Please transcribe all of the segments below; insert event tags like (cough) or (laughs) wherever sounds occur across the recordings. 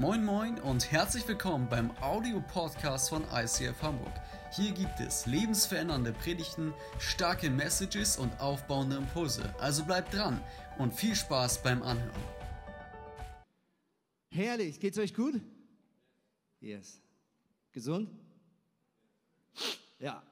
Moin Moin und herzlich willkommen beim Audio-Podcast von ICF Hamburg. Hier gibt es lebensverändernde Predigten, starke Messages und aufbauende Impulse. Also bleibt dran und viel Spaß beim Anhören. Herrlich, geht's euch gut? Yes. Gesund? Ja.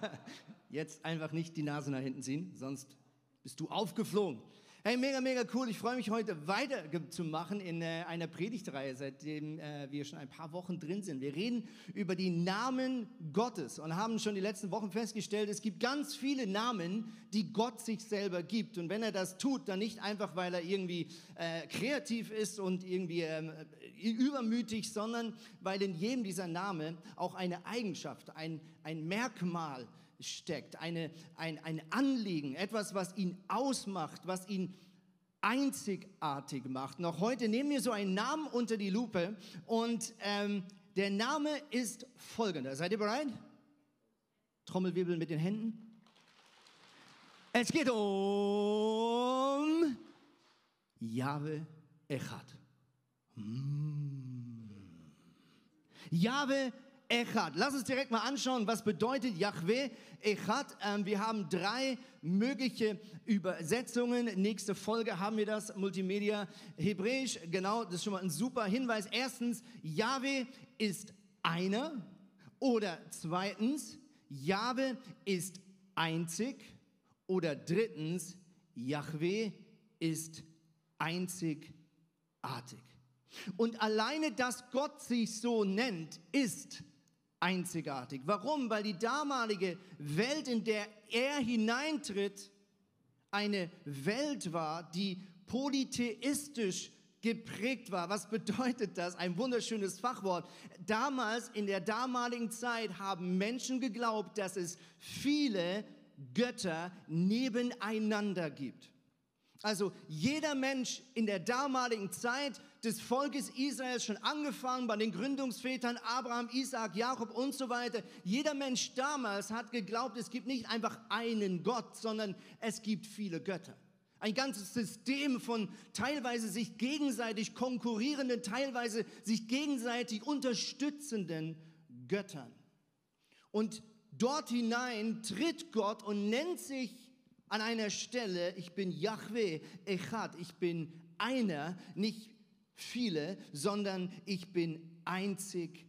(laughs) Jetzt einfach nicht die Nase nach hinten ziehen, sonst bist du aufgeflogen. Hey, mega, mega cool. Ich freue mich heute weiterzumachen in äh, einer Predigtreihe, seitdem äh, wir schon ein paar Wochen drin sind. Wir reden über die Namen Gottes und haben schon die letzten Wochen festgestellt, es gibt ganz viele Namen, die Gott sich selber gibt. Und wenn er das tut, dann nicht einfach, weil er irgendwie äh, kreativ ist und irgendwie ähm, übermütig, sondern weil in jedem dieser Namen auch eine Eigenschaft, ein, ein Merkmal, steckt, eine, ein, ein Anliegen, etwas, was ihn ausmacht, was ihn einzigartig macht. Noch heute nehmen wir so einen Namen unter die Lupe und ähm, der Name ist folgender. Seid ihr bereit? Trommelwirbel mit den Händen. Es geht um Jahwe Echad. Mm. Jahwe Echad. Lass uns direkt mal anschauen, was bedeutet Yahweh Echad. Ähm, wir haben drei mögliche Übersetzungen. Nächste Folge haben wir das, Multimedia Hebräisch. Genau, das ist schon mal ein super Hinweis. Erstens, Yahweh ist einer. Oder zweitens, Yahweh ist einzig. Oder drittens, Yahweh ist einzigartig. Und alleine, dass Gott sich so nennt, ist einzigartig. Warum? Weil die damalige Welt, in der er hineintritt, eine Welt war, die polytheistisch geprägt war. Was bedeutet das? Ein wunderschönes Fachwort. Damals, in der damaligen Zeit, haben Menschen geglaubt, dass es viele Götter nebeneinander gibt. Also jeder Mensch in der damaligen Zeit des Volkes Israels, schon angefangen bei den Gründungsvätern Abraham, Isaac, Jakob und so weiter, jeder Mensch damals hat geglaubt, es gibt nicht einfach einen Gott, sondern es gibt viele Götter. Ein ganzes System von teilweise sich gegenseitig konkurrierenden, teilweise sich gegenseitig unterstützenden Göttern. Und dort hinein tritt Gott und nennt sich an einer Stelle, ich bin Yahweh, Echad, ich bin einer, nicht viele, sondern ich bin einzigartig.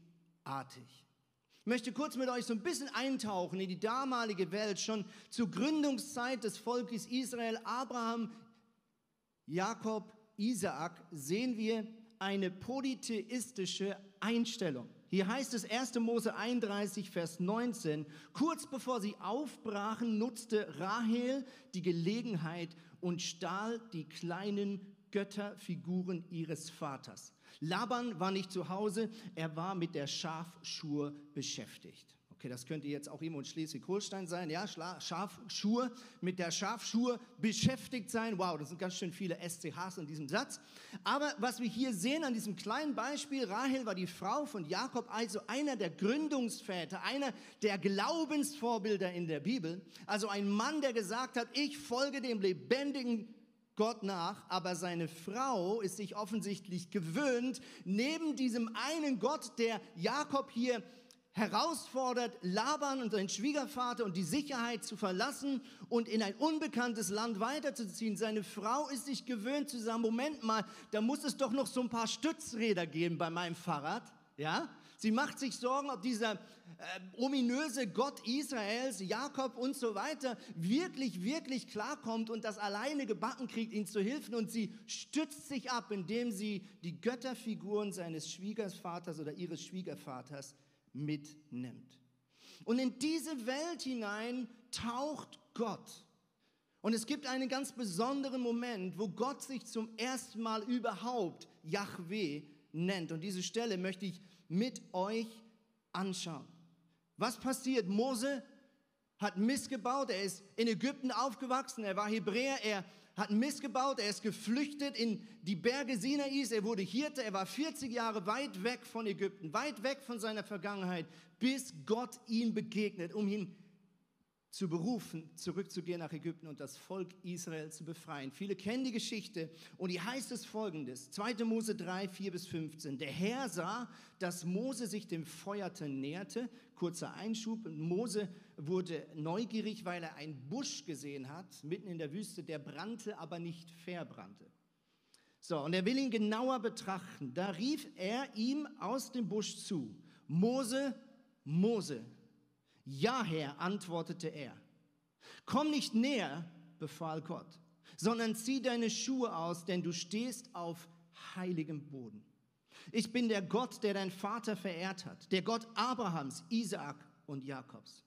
Ich möchte kurz mit euch so ein bisschen eintauchen in die damalige Welt, schon zur Gründungszeit des Volkes Israel, Abraham, Jakob, Isaak, sehen wir eine polytheistische Einstellung. Hier heißt es 1. Mose 31, Vers 19, kurz bevor sie aufbrachen, nutzte Rahel die Gelegenheit und stahl die kleinen Götterfiguren ihres Vaters. Laban war nicht zu Hause, er war mit der Schafschur beschäftigt. Okay, das könnte jetzt auch jemand in Schleswig-Holstein sein. Ja, Schafschur, mit der Schafschur beschäftigt sein. Wow, das sind ganz schön viele SCHs in diesem Satz. Aber was wir hier sehen an diesem kleinen Beispiel, Rahel war die Frau von Jakob, also einer der Gründungsväter, einer der Glaubensvorbilder in der Bibel. Also ein Mann, der gesagt hat, ich folge dem lebendigen Gott nach, aber seine Frau ist sich offensichtlich gewöhnt, neben diesem einen Gott, der Jakob hier herausfordert, Laban und seinen Schwiegervater und die Sicherheit zu verlassen und in ein unbekanntes Land weiterzuziehen. Seine Frau ist sich gewöhnt zu sagen, Moment mal, da muss es doch noch so ein paar Stützräder geben bei meinem Fahrrad. Ja? Sie macht sich Sorgen, ob dieser äh, ominöse Gott Israels, Jakob und so weiter, wirklich, wirklich klarkommt und das alleine gebacken kriegt, ihn zu helfen. Und sie stützt sich ab, indem sie die Götterfiguren seines Schwiegervaters oder ihres Schwiegervaters mitnimmt. Und in diese Welt hinein taucht Gott. Und es gibt einen ganz besonderen Moment, wo Gott sich zum ersten Mal überhaupt Yahweh nennt. Und diese Stelle möchte ich mit euch anschauen. Was passiert? Mose hat missgebaut, er ist in Ägypten aufgewachsen, er war Hebräer, er hat Mist gebaut, er ist geflüchtet in die Berge Sinais, er wurde Hirte, er war 40 Jahre weit weg von Ägypten, weit weg von seiner Vergangenheit, bis Gott ihm begegnet, um ihn zu berufen, zurückzugehen nach Ägypten und das Volk Israel zu befreien. Viele kennen die Geschichte und die heißt es folgendes. 2. Mose 3, 4 bis 15. Der Herr sah, dass Mose sich dem Feuerten näherte. Kurzer Einschub. Mose wurde neugierig, weil er einen Busch gesehen hat, mitten in der Wüste, der brannte, aber nicht verbrannte. So, und er will ihn genauer betrachten. Da rief er ihm aus dem Busch zu, Mose, Mose. Ja, Herr, antwortete er. Komm nicht näher, befahl Gott, sondern zieh deine Schuhe aus, denn du stehst auf heiligem Boden. Ich bin der Gott, der dein Vater verehrt hat, der Gott Abrahams, Isaak und Jakobs.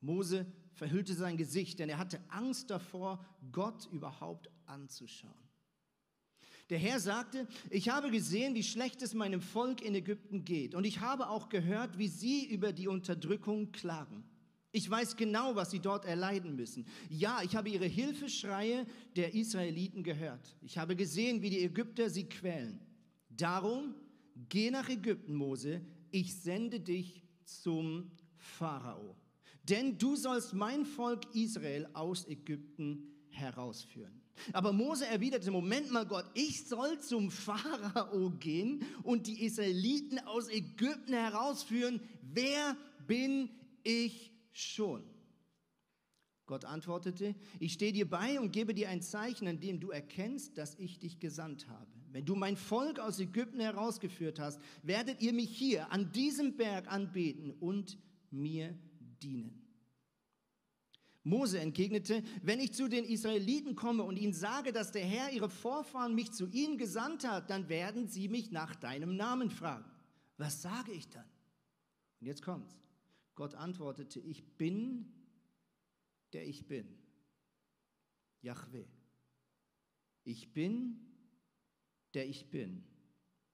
Mose verhüllte sein Gesicht, denn er hatte Angst davor, Gott überhaupt anzuschauen. Der Herr sagte, ich habe gesehen, wie schlecht es meinem Volk in Ägypten geht. Und ich habe auch gehört, wie sie über die Unterdrückung klagen. Ich weiß genau, was sie dort erleiden müssen. Ja, ich habe ihre Hilfeschreie der Israeliten gehört. Ich habe gesehen, wie die Ägypter sie quälen. Darum, geh nach Ägypten, Mose. Ich sende dich zum Pharao. Denn du sollst mein Volk Israel aus Ägypten herausführen. Aber Mose erwiderte, Moment mal Gott, ich soll zum Pharao gehen und die Israeliten aus Ägypten herausführen. Wer bin ich schon? Gott antwortete, ich stehe dir bei und gebe dir ein Zeichen, an dem du erkennst, dass ich dich gesandt habe. Wenn du mein Volk aus Ägypten herausgeführt hast, werdet ihr mich hier an diesem Berg anbeten und mir dienen. Mose entgegnete, wenn ich zu den Israeliten komme und ihnen sage, dass der Herr, ihre Vorfahren, mich zu ihnen gesandt hat, dann werden sie mich nach deinem Namen fragen. Was sage ich dann? Und jetzt kommt's. Gott antwortete, ich bin, der ich bin. Yahweh. Ich bin, der ich bin.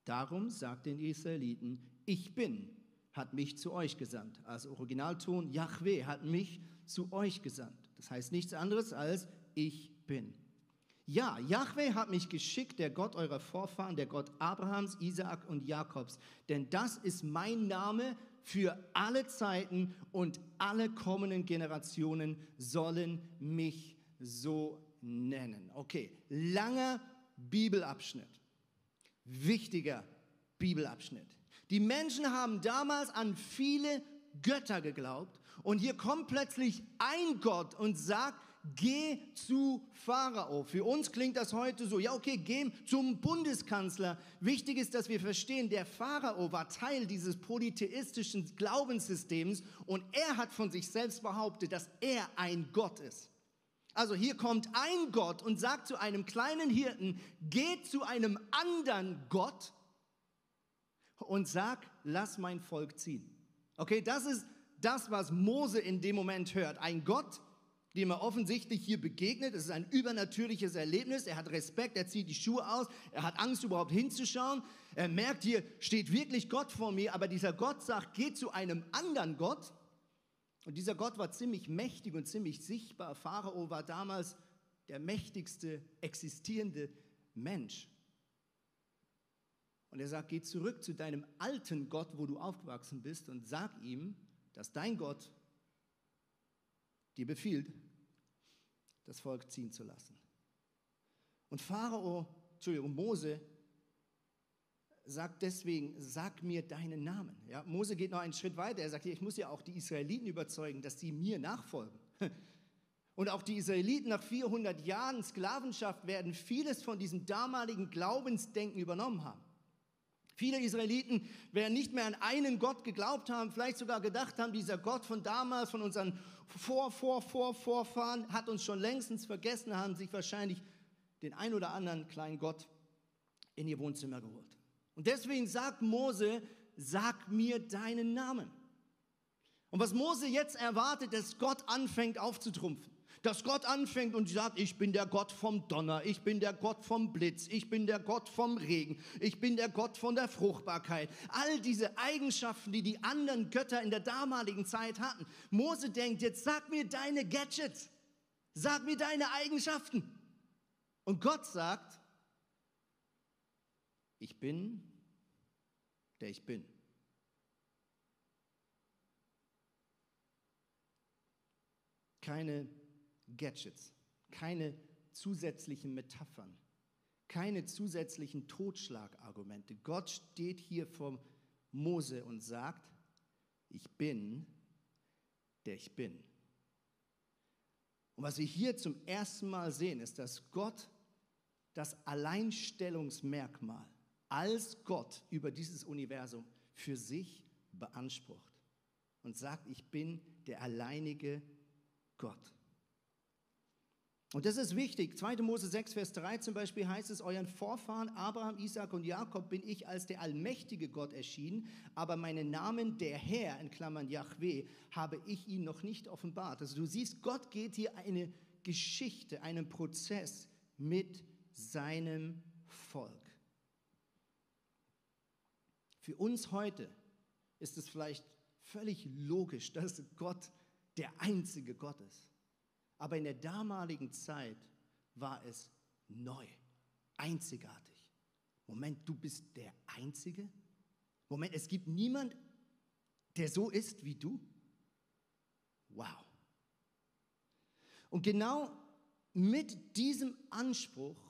Darum sagt den Israeliten, ich bin, hat mich zu euch gesandt. Als Originalton, Yahweh hat mich zu euch gesandt. Das heißt nichts anderes als ich bin. Ja, Yahweh hat mich geschickt, der Gott eurer Vorfahren, der Gott Abrahams, Isaak und Jakobs. Denn das ist mein Name für alle Zeiten und alle kommenden Generationen sollen mich so nennen. Okay, langer Bibelabschnitt. Wichtiger Bibelabschnitt. Die Menschen haben damals an viele Götter geglaubt und hier kommt plötzlich ein Gott und sagt, geh zu Pharao. Für uns klingt das heute so, ja okay, geh zum Bundeskanzler. Wichtig ist, dass wir verstehen, der Pharao war Teil dieses polytheistischen Glaubenssystems und er hat von sich selbst behauptet, dass er ein Gott ist. Also hier kommt ein Gott und sagt zu einem kleinen Hirten, geh zu einem anderen Gott und sag, lass mein Volk ziehen. Okay, das ist das, was Mose in dem Moment hört. Ein Gott, dem er offensichtlich hier begegnet. Es ist ein übernatürliches Erlebnis. Er hat Respekt, er zieht die Schuhe aus, er hat Angst, überhaupt hinzuschauen. Er merkt, hier steht wirklich Gott vor mir, aber dieser Gott sagt, geh zu einem anderen Gott. Und dieser Gott war ziemlich mächtig und ziemlich sichtbar. Pharao war damals der mächtigste existierende Mensch. Und er sagt, geh zurück zu deinem alten Gott, wo du aufgewachsen bist, und sag ihm, dass dein Gott dir befiehlt, das Volk ziehen zu lassen. Und Pharao, Entschuldigung, Mose sagt deswegen, sag mir deinen Namen. Ja, Mose geht noch einen Schritt weiter. Er sagt, ich muss ja auch die Israeliten überzeugen, dass sie mir nachfolgen. (laughs) Und auch die Israeliten nach 400 Jahren Sklavenschaft werden vieles von diesem damaligen Glaubensdenken übernommen haben. Viele Israeliten werden nicht mehr an einen Gott geglaubt haben, vielleicht sogar gedacht haben, dieser Gott von damals, von unseren Vor, Vor, Vor, Vorfahren, hat uns schon längstens vergessen, haben sich wahrscheinlich den ein oder anderen kleinen Gott in ihr Wohnzimmer geholt. Und deswegen sagt Mose, sag mir deinen Namen. Und was Mose jetzt erwartet, dass Gott anfängt aufzutrumpfen dass Gott anfängt und sagt, ich bin der Gott vom Donner, ich bin der Gott vom Blitz, ich bin der Gott vom Regen, ich bin der Gott von der Fruchtbarkeit. All diese Eigenschaften, die die anderen Götter in der damaligen Zeit hatten. Mose denkt, jetzt sag mir deine Gadgets, sag mir deine Eigenschaften. Und Gott sagt, ich bin, der ich bin. keine Gadgets, keine zusätzlichen Metaphern, keine zusätzlichen Totschlagargumente. Gott steht hier vor Mose und sagt, ich bin, der ich bin. Und was wir hier zum ersten Mal sehen, ist, dass Gott das Alleinstellungsmerkmal als Gott über dieses Universum für sich beansprucht und sagt, ich bin der alleinige Gott. Und das ist wichtig. 2. Mose 6, Vers 3 zum Beispiel heißt es, euren Vorfahren Abraham, Isaac und Jakob bin ich als der allmächtige Gott erschienen, aber meinen Namen der Herr, in Klammern Yahweh, habe ich ihn noch nicht offenbart. Also du siehst, Gott geht hier eine Geschichte, einen Prozess mit seinem Volk. Für uns heute ist es vielleicht völlig logisch, dass Gott der einzige Gott ist. Aber in der damaligen Zeit war es neu, einzigartig. Moment, du bist der Einzige? Moment, es gibt niemand, der so ist wie du? Wow. Und genau mit diesem Anspruch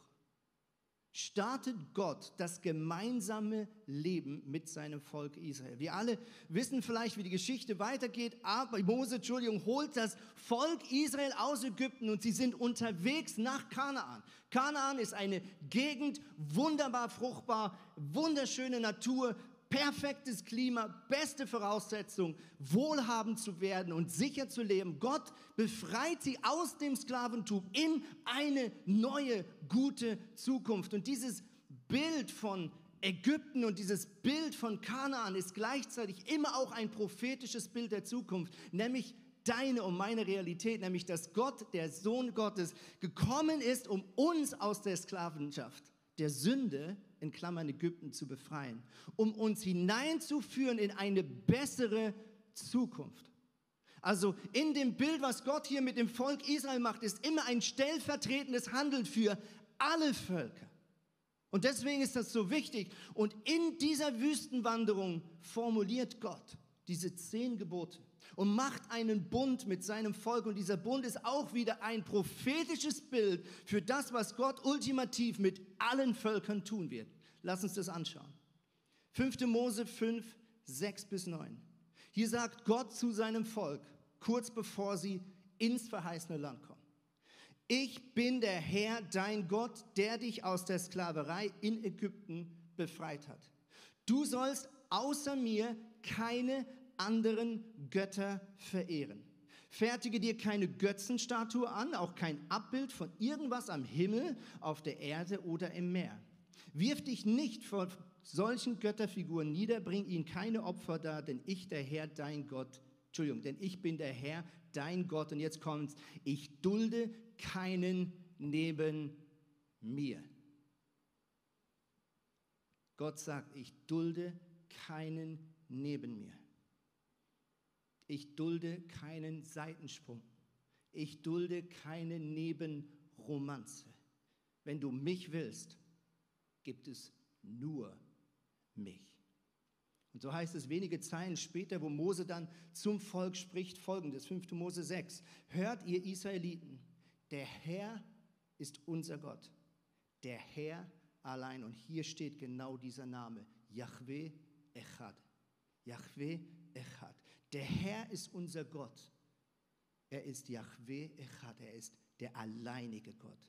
startet Gott das gemeinsame Leben mit seinem Volk Israel. Wir alle wissen vielleicht, wie die Geschichte weitergeht, aber Mose, Entschuldigung, holt das Volk Israel aus Ägypten und sie sind unterwegs nach Kanaan. Kanaan ist eine Gegend, wunderbar fruchtbar, wunderschöne Natur, perfektes Klima, beste Voraussetzung, wohlhabend zu werden und sicher zu leben. Gott befreit sie aus dem Sklaventum in eine neue, gute Zukunft. Und dieses Bild von Ägypten und dieses Bild von Kanaan ist gleichzeitig immer auch ein prophetisches Bild der Zukunft, nämlich deine und meine Realität, nämlich dass Gott, der Sohn Gottes, gekommen ist, um uns aus der Sklavenschaft, der Sünde, in Klammern Ägypten zu befreien, um uns hineinzuführen in eine bessere Zukunft. Also in dem Bild, was Gott hier mit dem Volk Israel macht, ist immer ein stellvertretendes Handeln für alle Völker. Und deswegen ist das so wichtig. Und in dieser Wüstenwanderung formuliert Gott diese zehn Gebote und macht einen Bund mit seinem Volk. Und dieser Bund ist auch wieder ein prophetisches Bild für das, was Gott ultimativ mit allen Völkern tun wird. Lass uns das anschauen. 5. Mose 5, 6 bis 9. Hier sagt Gott zu seinem Volk, kurz bevor sie ins verheißene Land kommen. Ich bin der Herr, dein Gott, der dich aus der Sklaverei in Ägypten befreit hat. Du sollst außer mir keine anderen Götter verehren. Fertige dir keine Götzenstatue an, auch kein Abbild von irgendwas am Himmel, auf der Erde oder im Meer. Wirf dich nicht vor solchen Götterfiguren nieder, bring ihnen keine Opfer dar, denn ich, der Herr, dein Gott, Entschuldigung, denn ich bin der Herr, dein Gott. Und jetzt kommt's, ich dulde keinen neben mir. Gott sagt, ich dulde keinen neben mir. Ich dulde keinen Seitensprung. Ich dulde keine Nebenromanze. Wenn du mich willst, gibt es nur mich. Und so heißt es wenige Zeilen später, wo Mose dann zum Volk spricht, folgendes, 5. Mose 6. Hört ihr Israeliten, der Herr ist unser Gott, der Herr allein. Und hier steht genau dieser Name, Yahweh Echad. Yahweh Echad. Der Herr ist unser Gott. Er ist Yahweh Echad. Er ist der alleinige Gott.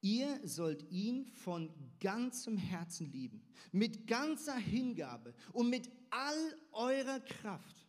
Ihr sollt ihn von ganzem Herzen lieben, mit ganzer Hingabe und mit all eurer Kraft.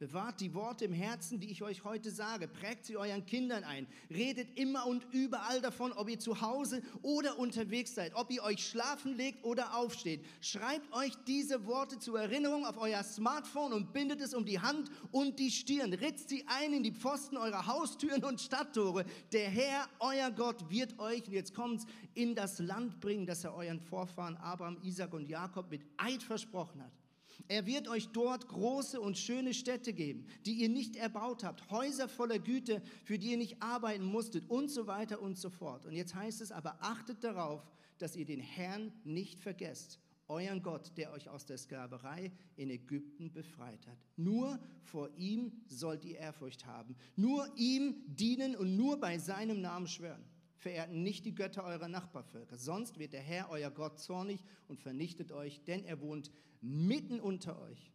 Bewahrt die Worte im Herzen, die ich euch heute sage. Prägt sie euren Kindern ein. Redet immer und überall davon, ob ihr zu Hause oder unterwegs seid, ob ihr euch schlafen legt oder aufsteht. Schreibt euch diese Worte zur Erinnerung auf euer Smartphone und bindet es um die Hand und die Stirn. Ritzt sie ein in die Pfosten eurer Haustüren und Stadttore. Der Herr, euer Gott, wird euch, und jetzt kommt's, in das Land bringen, das er euren Vorfahren Abraham, Isaac und Jakob mit Eid versprochen hat. Er wird euch dort große und schöne Städte geben, die ihr nicht erbaut habt, Häuser voller Güte, für die ihr nicht arbeiten musstet und so weiter und so fort. Und jetzt heißt es aber, achtet darauf, dass ihr den Herrn nicht vergesst, euren Gott, der euch aus der Sklaverei in Ägypten befreit hat. Nur vor ihm sollt ihr Ehrfurcht haben, nur ihm dienen und nur bei seinem Namen schwören. Verehrt nicht die Götter eurer Nachbarvölker, sonst wird der Herr, euer Gott, zornig und vernichtet euch, denn er wohnt mitten unter euch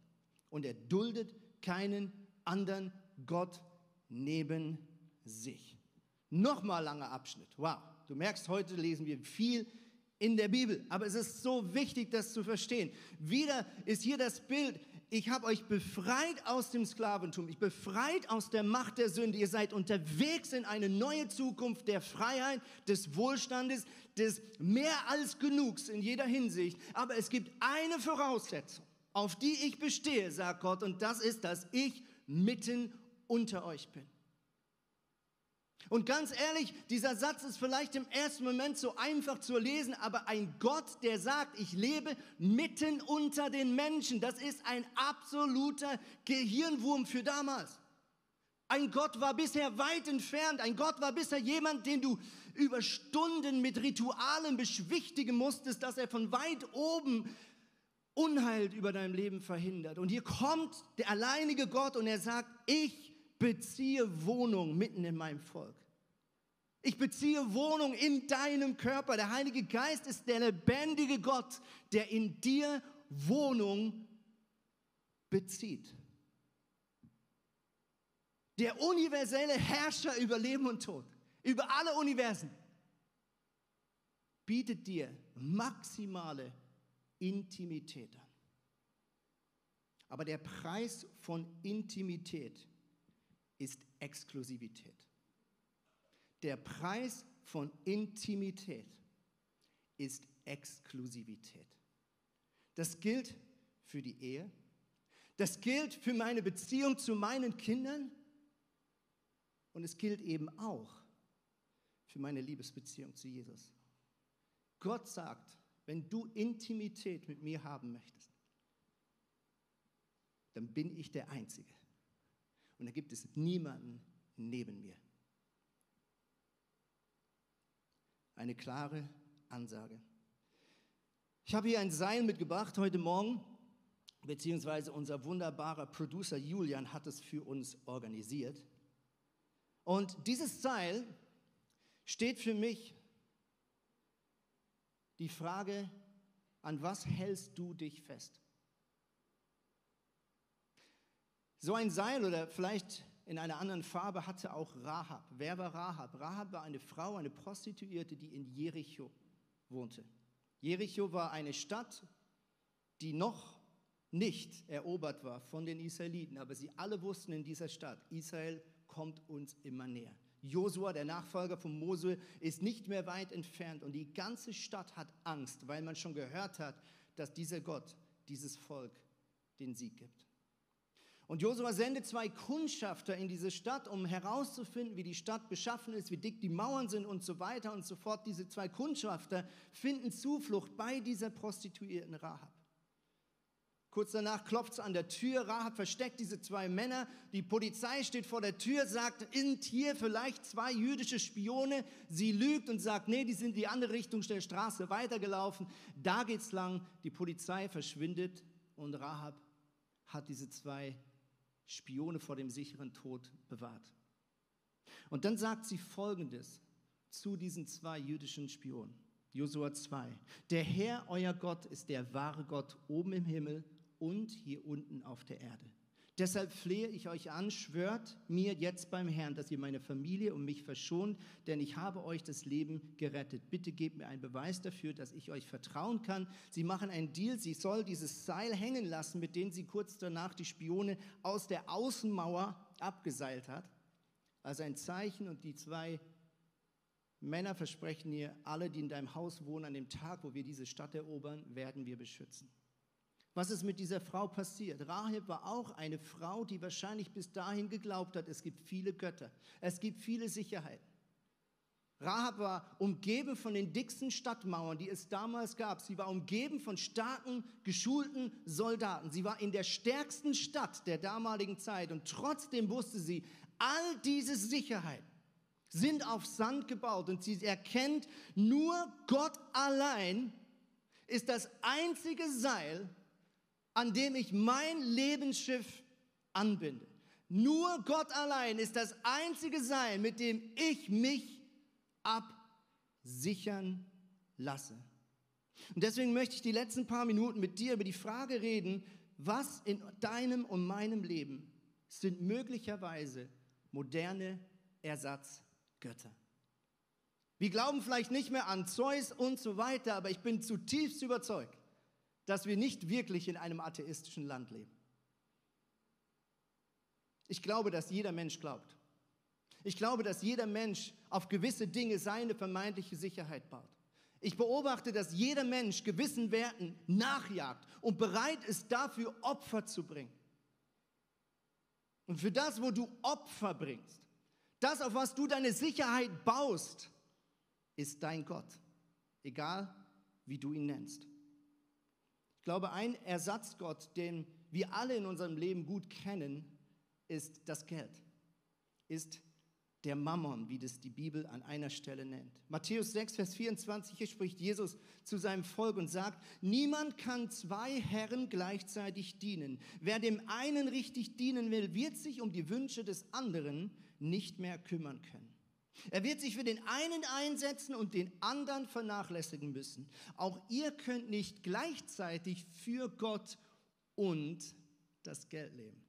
und er duldet keinen anderen Gott neben sich. Nochmal langer Abschnitt. Wow, du merkst, heute lesen wir viel in der Bibel. Aber es ist so wichtig, das zu verstehen. Wieder ist hier das Bild, ich habe euch befreit aus dem Sklaventum, ich befreit aus der Macht der Sünde. Ihr seid unterwegs in eine neue Zukunft der Freiheit, des Wohlstandes, des mehr als Genugs in jeder Hinsicht. Aber es gibt eine Voraussetzung, auf die ich bestehe, sagt Gott, und das ist, dass ich mitten unter euch bin. Und ganz ehrlich, dieser Satz ist vielleicht im ersten Moment so einfach zu lesen, aber ein Gott, der sagt, ich lebe mitten unter den Menschen, das ist ein absoluter Gehirnwurm für damals. Ein Gott war bisher weit entfernt, ein Gott war bisher jemand, den du über Stunden mit Ritualen beschwichtigen musstest, dass er von weit oben Unheil über dein Leben verhindert. Und hier kommt der alleinige Gott und er sagt, ich beziehe Wohnung mitten in meinem Volk. Ich beziehe Wohnung in deinem Körper. Der Heilige Geist ist der lebendige Gott, der in dir Wohnung bezieht. Der universelle Herrscher über Leben und Tod, über alle Universen, bietet dir maximale Intimität an. Aber der Preis von Intimität ist Exklusivität. Der Preis von Intimität ist Exklusivität. Das gilt für die Ehe. Das gilt für meine Beziehung zu meinen Kindern. Und es gilt eben auch für meine Liebesbeziehung zu Jesus. Gott sagt, wenn du Intimität mit mir haben möchtest, dann bin ich der Einzige. Und da gibt es niemanden neben mir. Eine klare Ansage. Ich habe hier ein Seil mitgebracht heute Morgen, beziehungsweise unser wunderbarer Producer Julian hat es für uns organisiert. Und dieses Seil steht für mich die Frage, an was hältst du dich fest? So ein Seil oder vielleicht in einer anderen Farbe hatte auch Rahab. Wer war Rahab? Rahab war eine Frau, eine Prostituierte, die in Jericho wohnte. Jericho war eine Stadt, die noch nicht erobert war von den Israeliten, aber sie alle wussten in dieser Stadt, Israel kommt uns immer näher. Josua, der Nachfolger von Mose, ist nicht mehr weit entfernt und die ganze Stadt hat Angst, weil man schon gehört hat, dass dieser Gott dieses Volk den Sieg gibt. Und Josua sendet zwei Kundschafter in diese Stadt, um herauszufinden, wie die Stadt beschaffen ist, wie dick die Mauern sind und so weiter und so fort. Diese zwei Kundschafter finden Zuflucht bei dieser Prostituierten Rahab. Kurz danach klopft es an der Tür. Rahab versteckt diese zwei Männer. Die Polizei steht vor der Tür, sagt, sind hier vielleicht zwei jüdische Spione? Sie lügt und sagt, nee, die sind die andere Richtung der Straße weitergelaufen. Da geht's lang. Die Polizei verschwindet und Rahab hat diese zwei Spione vor dem sicheren Tod bewahrt. Und dann sagt sie Folgendes zu diesen zwei jüdischen Spionen. Josua 2. Der Herr, euer Gott, ist der wahre Gott oben im Himmel und hier unten auf der Erde. Deshalb flehe ich euch an, schwört mir jetzt beim Herrn, dass ihr meine Familie und mich verschont, denn ich habe euch das Leben gerettet. Bitte gebt mir einen Beweis dafür, dass ich euch vertrauen kann. Sie machen einen Deal, sie soll dieses Seil hängen lassen, mit dem sie kurz danach die Spione aus der Außenmauer abgeseilt hat. Also ein Zeichen und die zwei Männer versprechen ihr, alle, die in deinem Haus wohnen, an dem Tag, wo wir diese Stadt erobern, werden wir beschützen. Was ist mit dieser Frau passiert? Rahab war auch eine Frau, die wahrscheinlich bis dahin geglaubt hat, es gibt viele Götter, es gibt viele Sicherheiten. Rahab war umgeben von den dicksten Stadtmauern, die es damals gab. Sie war umgeben von starken, geschulten Soldaten. Sie war in der stärksten Stadt der damaligen Zeit und trotzdem wusste sie, all diese Sicherheiten sind auf Sand gebaut und sie erkennt, nur Gott allein ist das einzige Seil, an dem ich mein Lebensschiff anbinde. Nur Gott allein ist das einzige Seil, mit dem ich mich absichern lasse. Und deswegen möchte ich die letzten paar Minuten mit dir über die Frage reden, was in deinem und meinem Leben sind möglicherweise moderne Ersatzgötter. Wir glauben vielleicht nicht mehr an Zeus und so weiter, aber ich bin zutiefst überzeugt, dass wir nicht wirklich in einem atheistischen Land leben. Ich glaube, dass jeder Mensch glaubt. Ich glaube, dass jeder Mensch auf gewisse Dinge seine vermeintliche Sicherheit baut. Ich beobachte, dass jeder Mensch gewissen Werten nachjagt und bereit ist, dafür Opfer zu bringen. Und für das, wo du Opfer bringst, das, auf was du deine Sicherheit baust, ist dein Gott, egal wie du ihn nennst. Ich glaube, ein Ersatzgott, den wir alle in unserem Leben gut kennen, ist das Geld, ist der Mammon, wie das die Bibel an einer Stelle nennt. Matthäus 6, Vers 24, hier spricht Jesus zu seinem Volk und sagt, niemand kann zwei Herren gleichzeitig dienen. Wer dem einen richtig dienen will, wird sich um die Wünsche des anderen nicht mehr kümmern können. Er wird sich für den einen einsetzen und den anderen vernachlässigen müssen. Auch ihr könnt nicht gleichzeitig für Gott und das Geld leben.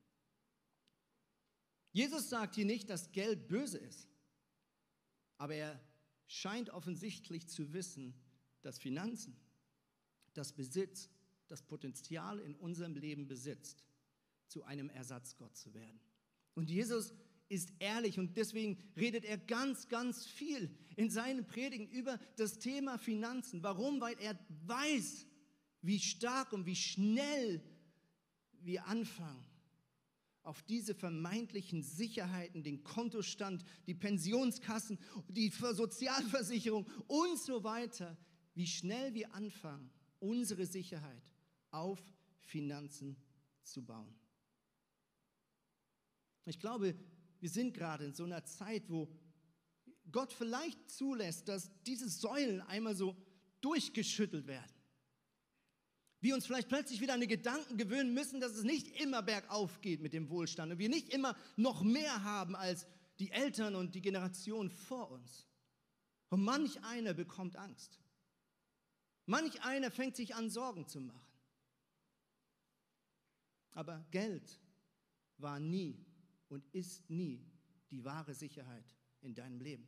Jesus sagt hier nicht, dass Geld böse ist, aber er scheint offensichtlich zu wissen, dass Finanzen, dass Besitz, das Potenzial in unserem Leben besitzt, zu einem Ersatzgott zu werden. Und Jesus ist ehrlich und deswegen redet er ganz, ganz viel in seinen Predigen über das Thema Finanzen. Warum? Weil er weiß, wie stark und wie schnell wir anfangen, auf diese vermeintlichen Sicherheiten, den Kontostand, die Pensionskassen, die Sozialversicherung und so weiter, wie schnell wir anfangen, unsere Sicherheit auf Finanzen zu bauen. Ich glaube, wir sind gerade in so einer Zeit, wo Gott vielleicht zulässt, dass diese Säulen einmal so durchgeschüttelt werden. Wir uns vielleicht plötzlich wieder an die Gedanken gewöhnen müssen, dass es nicht immer bergauf geht mit dem Wohlstand und wir nicht immer noch mehr haben als die Eltern und die Generation vor uns. Und manch einer bekommt Angst. Manch einer fängt sich an, Sorgen zu machen. Aber Geld war nie und ist nie die wahre Sicherheit in deinem Leben.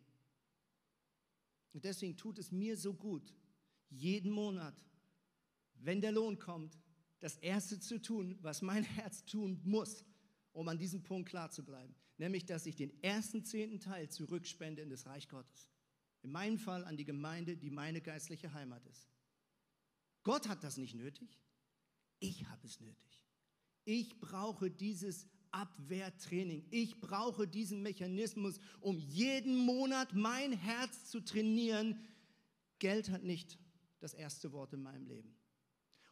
Und deswegen tut es mir so gut, jeden Monat, wenn der Lohn kommt, das Erste zu tun, was mein (laughs) Herz tun muss, um an diesem Punkt klar zu bleiben. Nämlich, dass ich den ersten zehnten Teil zurückspende in das Reich Gottes. In meinem Fall an die Gemeinde, die meine geistliche Heimat ist. Gott hat das nicht nötig. Ich habe es nötig. Ich brauche dieses Abwehrtraining. Ich brauche diesen Mechanismus, um jeden Monat mein Herz zu trainieren. Geld hat nicht das erste Wort in meinem Leben.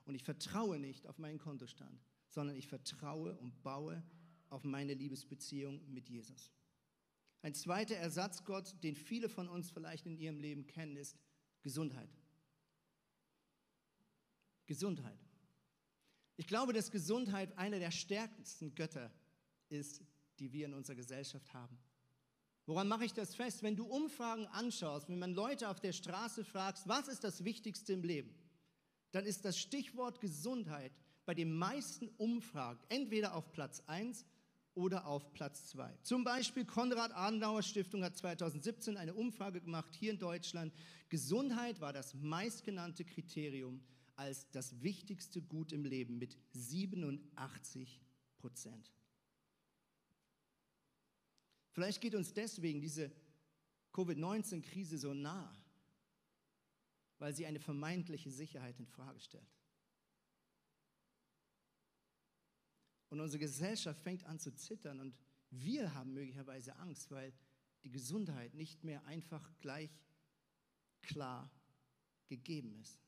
Und ich vertraue nicht auf meinen Kontostand, sondern ich vertraue und baue auf meine Liebesbeziehung mit Jesus. Ein zweiter Ersatzgott, den viele von uns vielleicht in ihrem Leben kennen, ist Gesundheit. Gesundheit. Ich glaube, dass Gesundheit einer der stärksten Götter ist, die wir in unserer Gesellschaft haben. Woran mache ich das fest? Wenn du Umfragen anschaust, wenn man Leute auf der Straße fragst, was ist das Wichtigste im Leben, dann ist das Stichwort Gesundheit bei den meisten Umfragen entweder auf Platz 1 oder auf Platz 2. Zum Beispiel Konrad Adenauer Stiftung hat 2017 eine Umfrage gemacht hier in Deutschland. Gesundheit war das meistgenannte Kriterium als das wichtigste Gut im Leben mit 87 Prozent. Vielleicht geht uns deswegen diese Covid-19-Krise so nah, weil sie eine vermeintliche Sicherheit in Frage stellt. Und unsere Gesellschaft fängt an zu zittern und wir haben möglicherweise Angst, weil die Gesundheit nicht mehr einfach gleich klar gegeben ist.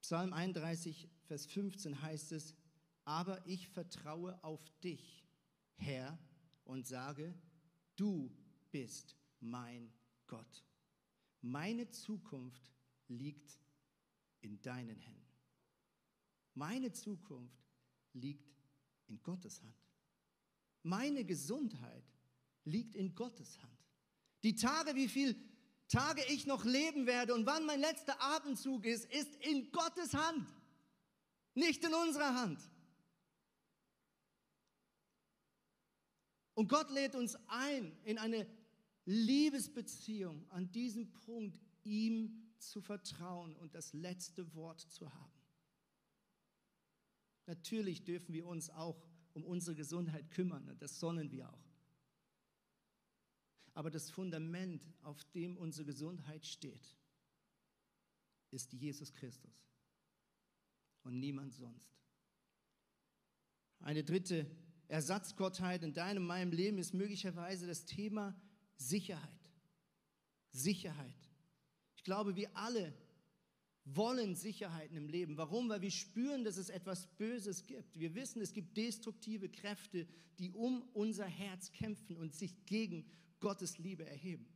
Psalm 31, Vers 15 heißt es, aber ich vertraue auf dich, Herr, und sage, du bist mein Gott. meine Zukunft liegt in deinen Händen. Meine Zukunft liegt in Gottes Hand. Meine Gesundheit liegt in Gottes Hand. Die Tage, wie viele Tage ich noch leben werde und wann mein letzter Atemzug ist, ist in Gottes Hand, nicht in unserer Hand. Und Gott lädt uns ein in eine Liebesbeziehung an diesem Punkt, ihm zu vertrauen und das letzte Wort zu haben. Natürlich dürfen wir uns auch um unsere Gesundheit kümmern und das sollen wir auch. Aber das Fundament, auf dem unsere Gesundheit steht, ist Jesus Christus und niemand sonst. Eine dritte Ersatzgottheit in deinem, meinem Leben ist möglicherweise das Thema Sicherheit. Sicherheit. Ich glaube, wir alle wollen Sicherheiten im Leben. Warum? Weil wir spüren, dass es etwas Böses gibt. Wir wissen, es gibt destruktive Kräfte, die um unser Herz kämpfen und sich gegen Gottes Liebe erheben.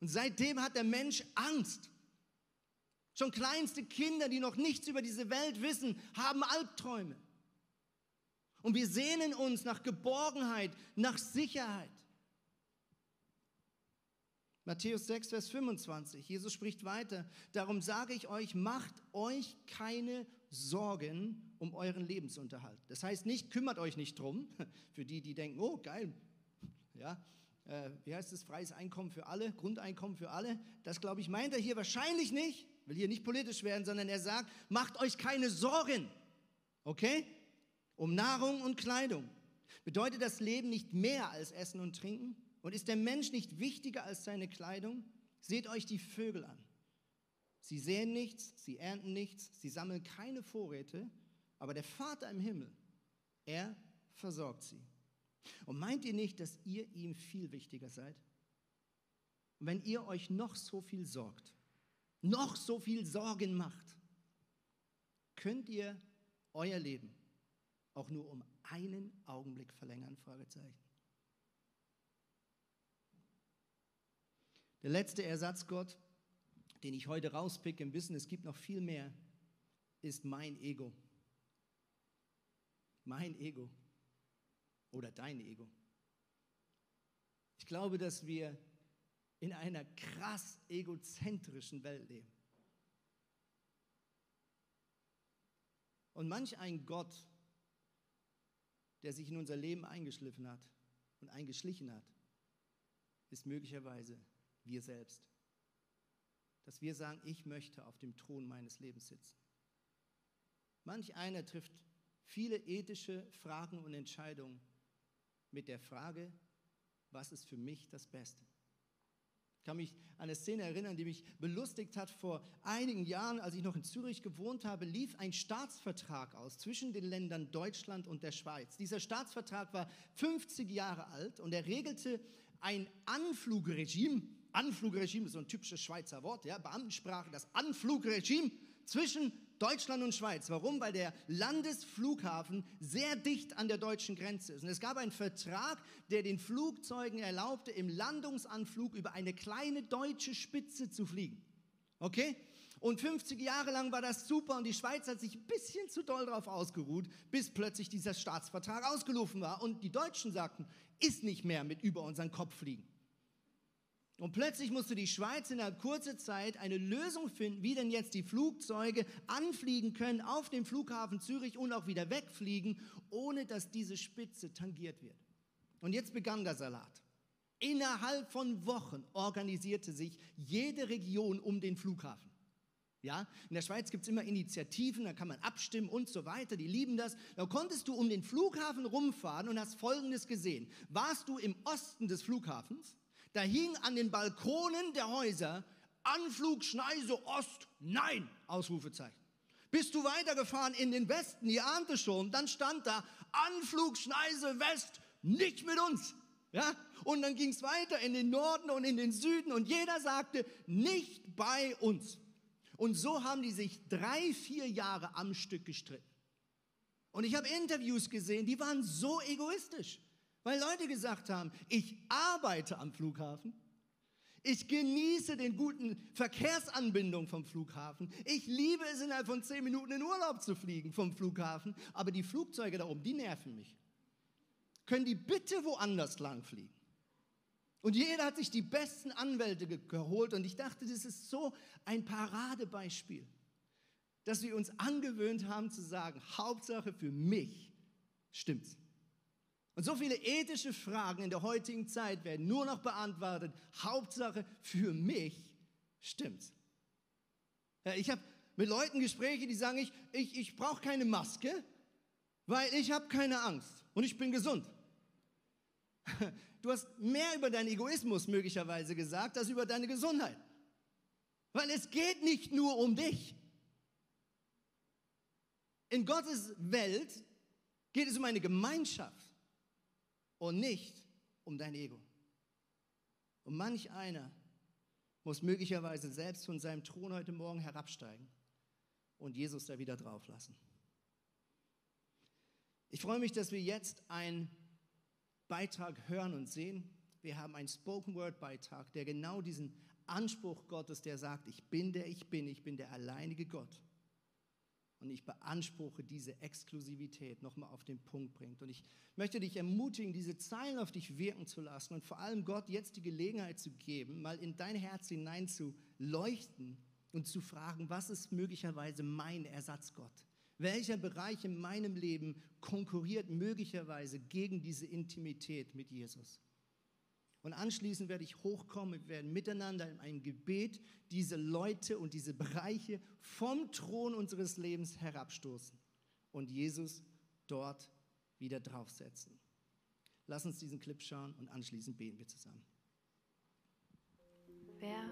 Und seitdem hat der Mensch Angst. Schon kleinste Kinder, die noch nichts über diese Welt wissen, haben Albträume. Und wir sehnen uns nach Geborgenheit, nach Sicherheit. Matthäus 6, Vers 25. Jesus spricht weiter. Darum sage ich euch, macht euch keine Sorgen um euren Lebensunterhalt. Das heißt nicht, kümmert euch nicht drum. (laughs) Für die, die denken, oh geil, (laughs) ja, äh, wie heißt es, freies Einkommen für alle, Grundeinkommen für alle. Das glaube ich meint er hier wahrscheinlich nicht. Will hier nicht politisch werden, sondern er sagt, macht euch keine Sorgen. Okay? Um Nahrung und Kleidung. Bedeutet das Leben nicht mehr als Essen und Trinken? Und ist der Mensch nicht wichtiger als seine Kleidung? Seht euch die Vögel an. Sie säen nichts, sie ernten nichts, sie sammeln keine Vorräte, aber der Vater im Himmel, er versorgt sie. Und meint ihr nicht, dass ihr ihm viel wichtiger seid? Und wenn ihr euch noch so viel sorgt, noch so viel Sorgen macht, könnt ihr euer Leben auch nur um einen Augenblick verlängern? Fragezeichen. Der letzte Ersatzgott, den ich heute rauspicke im Wissen, es gibt noch viel mehr, ist mein Ego. Mein Ego oder dein Ego. Ich glaube, dass wir in einer krass egozentrischen Welt leben. Und manch ein Gott, der sich in unser Leben eingeschliffen hat und eingeschlichen hat, ist möglicherweise wir selbst. Dass wir sagen, ich möchte auf dem Thron meines Lebens sitzen. Manch einer trifft viele ethische Fragen und Entscheidungen mit der Frage, was ist für mich das Beste? Ich kann mich an eine Szene erinnern, die mich belustigt hat. Vor einigen Jahren, als ich noch in Zürich gewohnt habe, lief ein Staatsvertrag aus zwischen den Ländern Deutschland und der Schweiz. Dieser Staatsvertrag war 50 Jahre alt und er regelte ein Anflugregime Anflugregime ist so ein typisches Schweizer Wort, ja, Beamtensprache, das Anflugregime zwischen Deutschland und Schweiz. Warum? Weil der Landesflughafen sehr dicht an der deutschen Grenze ist. Und es gab einen Vertrag, der den Flugzeugen erlaubte, im Landungsanflug über eine kleine deutsche Spitze zu fliegen. Okay? Und 50 Jahre lang war das super und die Schweiz hat sich ein bisschen zu doll darauf ausgeruht, bis plötzlich dieser Staatsvertrag ausgelaufen war und die Deutschen sagten, ist nicht mehr mit über unseren Kopf fliegen. Und plötzlich musste die Schweiz innerhalb kurzer Zeit eine Lösung finden, wie denn jetzt die Flugzeuge anfliegen können auf dem Flughafen Zürich und auch wieder wegfliegen, ohne dass diese Spitze tangiert wird. Und jetzt begann der Salat. Innerhalb von Wochen organisierte sich jede Region um den Flughafen. Ja, in der Schweiz gibt es immer Initiativen, da kann man abstimmen und so weiter, die lieben das. Da konntest du um den Flughafen rumfahren und hast Folgendes gesehen. Warst du im Osten des Flughafens, da hing an den Balkonen der Häuser Anflug Schneise Ost, nein, Ausrufezeichen. Bist du weitergefahren in den Westen, ihr ahnt es schon, dann stand da Anflug Schneise West, nicht mit uns. Ja? Und dann ging es weiter in den Norden und in den Süden und jeder sagte, nicht bei uns. Und so haben die sich drei, vier Jahre am Stück gestritten. Und ich habe Interviews gesehen, die waren so egoistisch. Weil Leute gesagt haben, ich arbeite am Flughafen, Ich genieße den guten Verkehrsanbindung vom Flughafen. Ich liebe es, innerhalb von zehn Minuten in Urlaub zu fliegen vom Flughafen. Aber die Flugzeuge da oben, die nerven mich. Können die bitte woanders lang fliegen? Und jeder hat sich die besten Anwälte geholt. Und ich dachte, das ist so ein Paradebeispiel, dass wir uns angewöhnt haben zu sagen, Hauptsache für mich stimmt's. Und so viele ethische Fragen in der heutigen Zeit werden nur noch beantwortet. Hauptsache für mich stimmt's. Ich habe mit Leuten Gespräche, die sagen, ich, ich, ich brauche keine Maske, weil ich habe keine Angst und ich bin gesund. (laughs) Du hast mehr über deinen Egoismus möglicherweise gesagt, als über deine Gesundheit. Weil es geht nicht nur um dich. In Gottes Welt geht es um eine Gemeinschaft und nicht um dein Ego. Und manch einer muss möglicherweise selbst von seinem Thron heute Morgen herabsteigen und Jesus da wieder drauf lassen. Ich freue mich, dass wir jetzt einen Beitrag hören und sehen. Wir haben einen Spoken Word Beitrag, der genau diesen Anspruch Gottes, der sagt, ich bin der ich bin, ich bin der alleinige Gott, und ich beanspruche diese Exklusivität nochmal auf den Punkt bringt. Und ich möchte dich ermutigen, diese Zeilen auf dich wirken zu lassen und vor allem Gott jetzt die Gelegenheit zu geben, mal in dein Herz hinein zu leuchten und zu fragen, was ist möglicherweise mein Ersatzgott? Welcher Bereich in meinem Leben konkurriert möglicherweise gegen diese Intimität mit Jesus? Und anschließend werde ich hochkommen, wir werden miteinander in einem Gebet diese Leute und diese Bereiche vom Thron unseres Lebens herabstoßen und Jesus dort wieder draufsetzen. Lass uns diesen Clip schauen und anschließend beten wir zusammen. Wer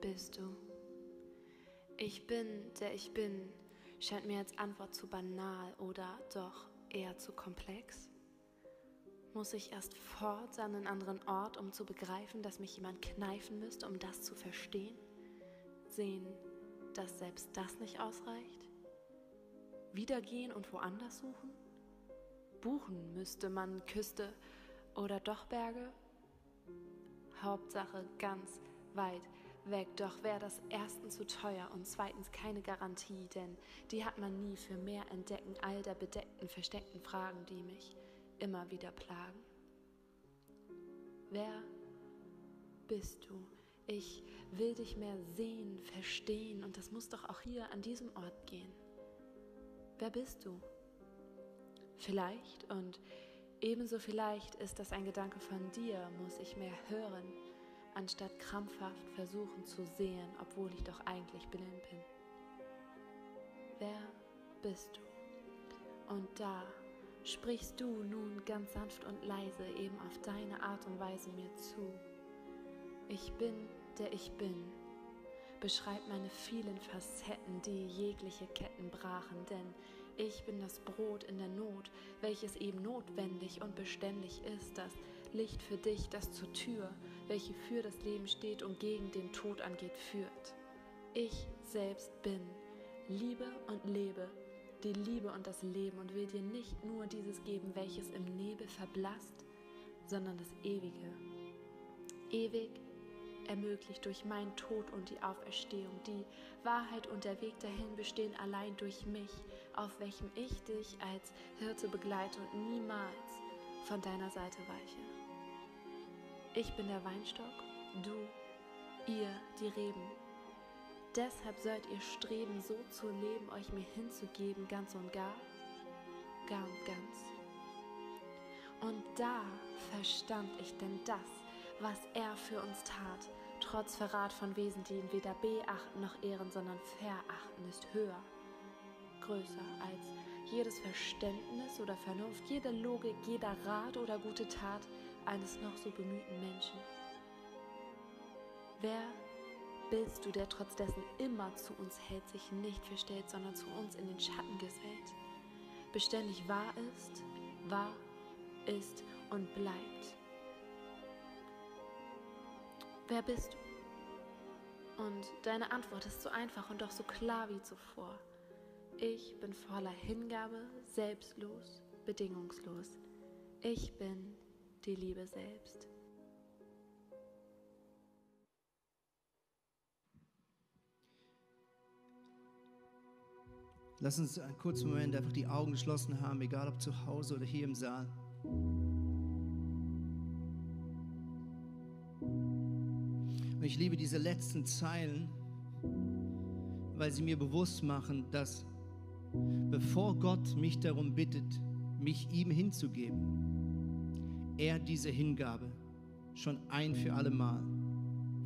bist du? Ich bin, der ich bin, scheint mir als Antwort zu banal oder doch eher zu komplex. Muss ich erst fort an einen anderen Ort, um zu begreifen, dass mich jemand kneifen müsste, um das zu verstehen? Sehen, dass selbst das nicht ausreicht? Wiedergehen und woanders suchen? Buchen müsste man Küste oder doch Berge? Hauptsache ganz weit weg, doch wäre das erstens zu teuer und zweitens keine Garantie, denn die hat man nie für mehr Entdecken all der bedeckten, versteckten Fragen, die mich immer wieder plagen. Wer bist du? Ich will dich mehr sehen, verstehen und das muss doch auch hier an diesem Ort gehen. Wer bist du? Vielleicht und ebenso vielleicht ist das ein Gedanke von dir, muss ich mehr hören, anstatt krampfhaft versuchen zu sehen, obwohl ich doch eigentlich blind bin. Wer bist du? Und da sprichst du nun ganz sanft und leise eben auf deine Art und Weise mir zu. Ich bin, der ich bin. Beschreib meine vielen Facetten, die jegliche Ketten brachen, denn ich bin das Brot in der Not, welches eben notwendig und beständig ist, das Licht für dich, das zur Tür, welche für das Leben steht und gegen den Tod angeht, führt. Ich selbst bin, liebe und lebe, die Liebe und das Leben und will dir nicht nur dieses geben, welches im Nebel verblasst, sondern das Ewige. Ewig ermöglicht durch meinen Tod und die Auferstehung. Die Wahrheit und der Weg dahin bestehen allein durch mich, auf welchem ich dich als Hirte begleite und niemals von deiner Seite weiche. Ich bin der Weinstock, du, ihr die Reben. Deshalb sollt ihr streben, so zu leben, euch mir hinzugeben, ganz und gar, gar und ganz. Und da verstand ich denn das, was er für uns tat, trotz Verrat von Wesen, die ihn weder beachten noch ehren, sondern verachten, ist höher, größer als jedes Verständnis oder Vernunft, jede Logik, jeder Rat oder gute Tat eines noch so bemühten Menschen. Wer bist du, der trotz dessen immer zu uns hält, sich nicht verstellt, sondern zu uns in den Schatten gesellt, beständig wahr ist, wahr ist und bleibt. Wer bist du? Und deine Antwort ist so einfach und doch so klar wie zuvor. Ich bin voller Hingabe, selbstlos, bedingungslos. Ich bin die Liebe selbst. Lass uns einen kurzen Moment einfach die Augen geschlossen haben, egal ob zu Hause oder hier im Saal. Und ich liebe diese letzten Zeilen, weil sie mir bewusst machen, dass bevor Gott mich darum bittet, mich ihm hinzugeben, er diese Hingabe schon ein für alle Mal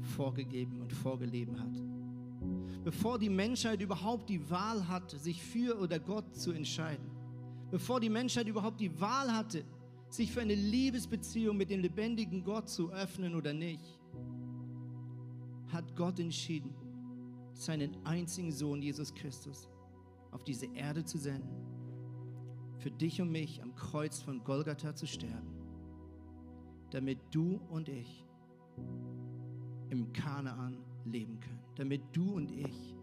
vorgegeben und vorgelebt hat. Bevor die Menschheit überhaupt die Wahl hat, sich für oder Gott zu entscheiden, bevor die Menschheit überhaupt die Wahl hatte, sich für eine Liebesbeziehung mit dem lebendigen Gott zu öffnen oder nicht, hat Gott entschieden, seinen einzigen Sohn Jesus Christus auf diese Erde zu senden, für dich und mich am Kreuz von Golgatha zu sterben, damit du und ich im Kanaan leben können, damit du und ich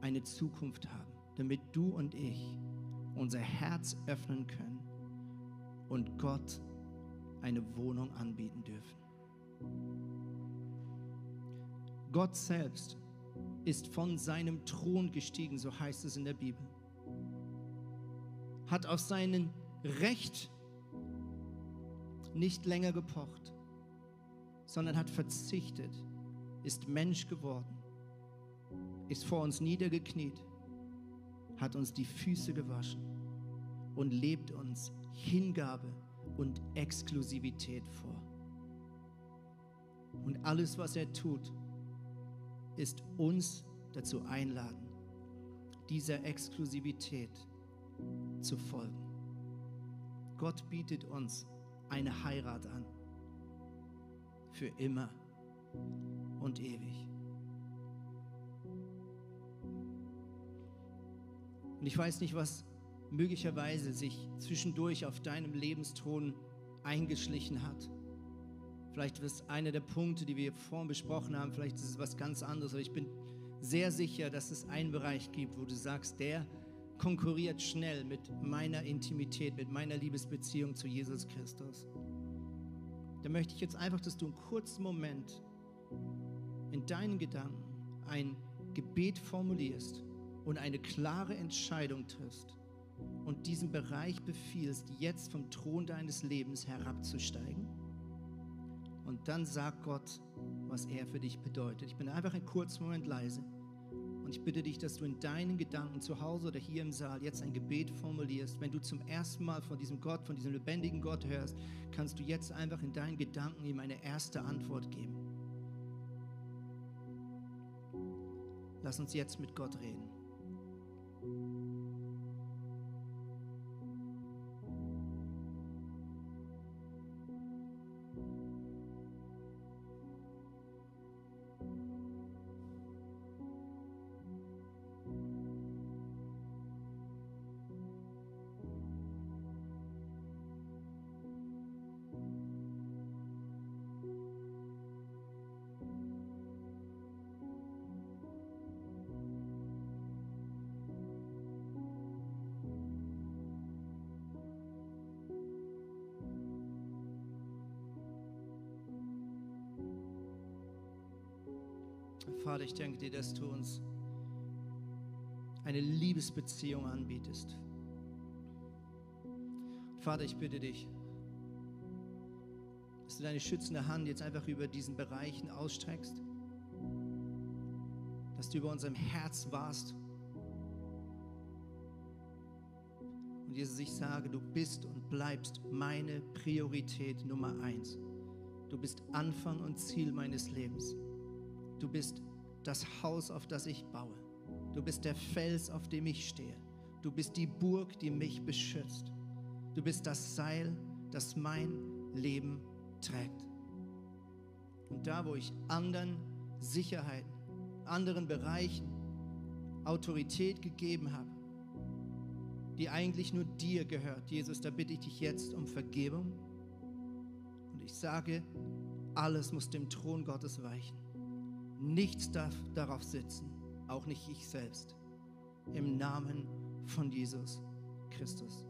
eine Zukunft haben, damit du und ich unser Herz öffnen können und Gott eine Wohnung anbieten dürfen. Gott selbst ist von seinem Thron gestiegen, so heißt es in der Bibel. Hat auf seinen Recht nicht länger gepocht, sondern hat verzichtet, ist Mensch geworden, ist vor uns niedergekniet, hat uns die Füße gewaschen und lebt uns Hingabe und Exklusivität vor. Und alles, was er tut, ist uns dazu einladen, dieser Exklusivität zu folgen. Gott bietet uns eine Heirat an. Für immer und ewig. Und ich weiß nicht, was möglicherweise sich zwischendurch auf deinem Lebensthron eingeschlichen hat. Vielleicht ist einer der Punkte, die wir vorhin besprochen haben, vielleicht ist es was ganz anderes, aber ich bin sehr sicher, dass es einen Bereich gibt, wo du sagst, der konkurriert schnell mit meiner Intimität, mit meiner Liebesbeziehung zu Jesus Christus. Da möchte ich jetzt einfach, dass du einen kurzen Moment in deinen Gedanken ein Gebet formulierst und eine klare Entscheidung triffst und diesen Bereich befiehlst, jetzt vom Thron deines Lebens herabzusteigen und dann sagt Gott, was er für dich bedeutet. Ich bin einfach einen kurzen Moment leise. Und ich bitte dich, dass du in deinen Gedanken zu Hause oder hier im Saal jetzt ein Gebet formulierst. Wenn du zum ersten Mal von diesem Gott, von diesem lebendigen Gott hörst, kannst du jetzt einfach in deinen Gedanken ihm eine erste Antwort geben. Lass uns jetzt mit Gott reden. Vater, ich danke dir, dass du uns eine Liebesbeziehung anbietest. Vater, ich bitte dich, dass du deine schützende Hand jetzt einfach über diesen Bereichen ausstreckst, dass du über unserem Herz warst. Und Jesus, ich sage, du bist und bleibst meine Priorität Nummer eins. Du bist Anfang und Ziel meines Lebens. Du bist das Haus, auf das ich baue. Du bist der Fels, auf dem ich stehe. Du bist die Burg, die mich beschützt. Du bist das Seil, das mein Leben trägt. Und da, wo ich anderen Sicherheiten, anderen Bereichen Autorität gegeben habe, die eigentlich nur dir gehört, Jesus, da bitte ich dich jetzt um Vergebung. Und ich sage, alles muss dem Thron Gottes weichen. Nichts darf darauf sitzen, auch nicht ich selbst. Im Namen von Jesus Christus.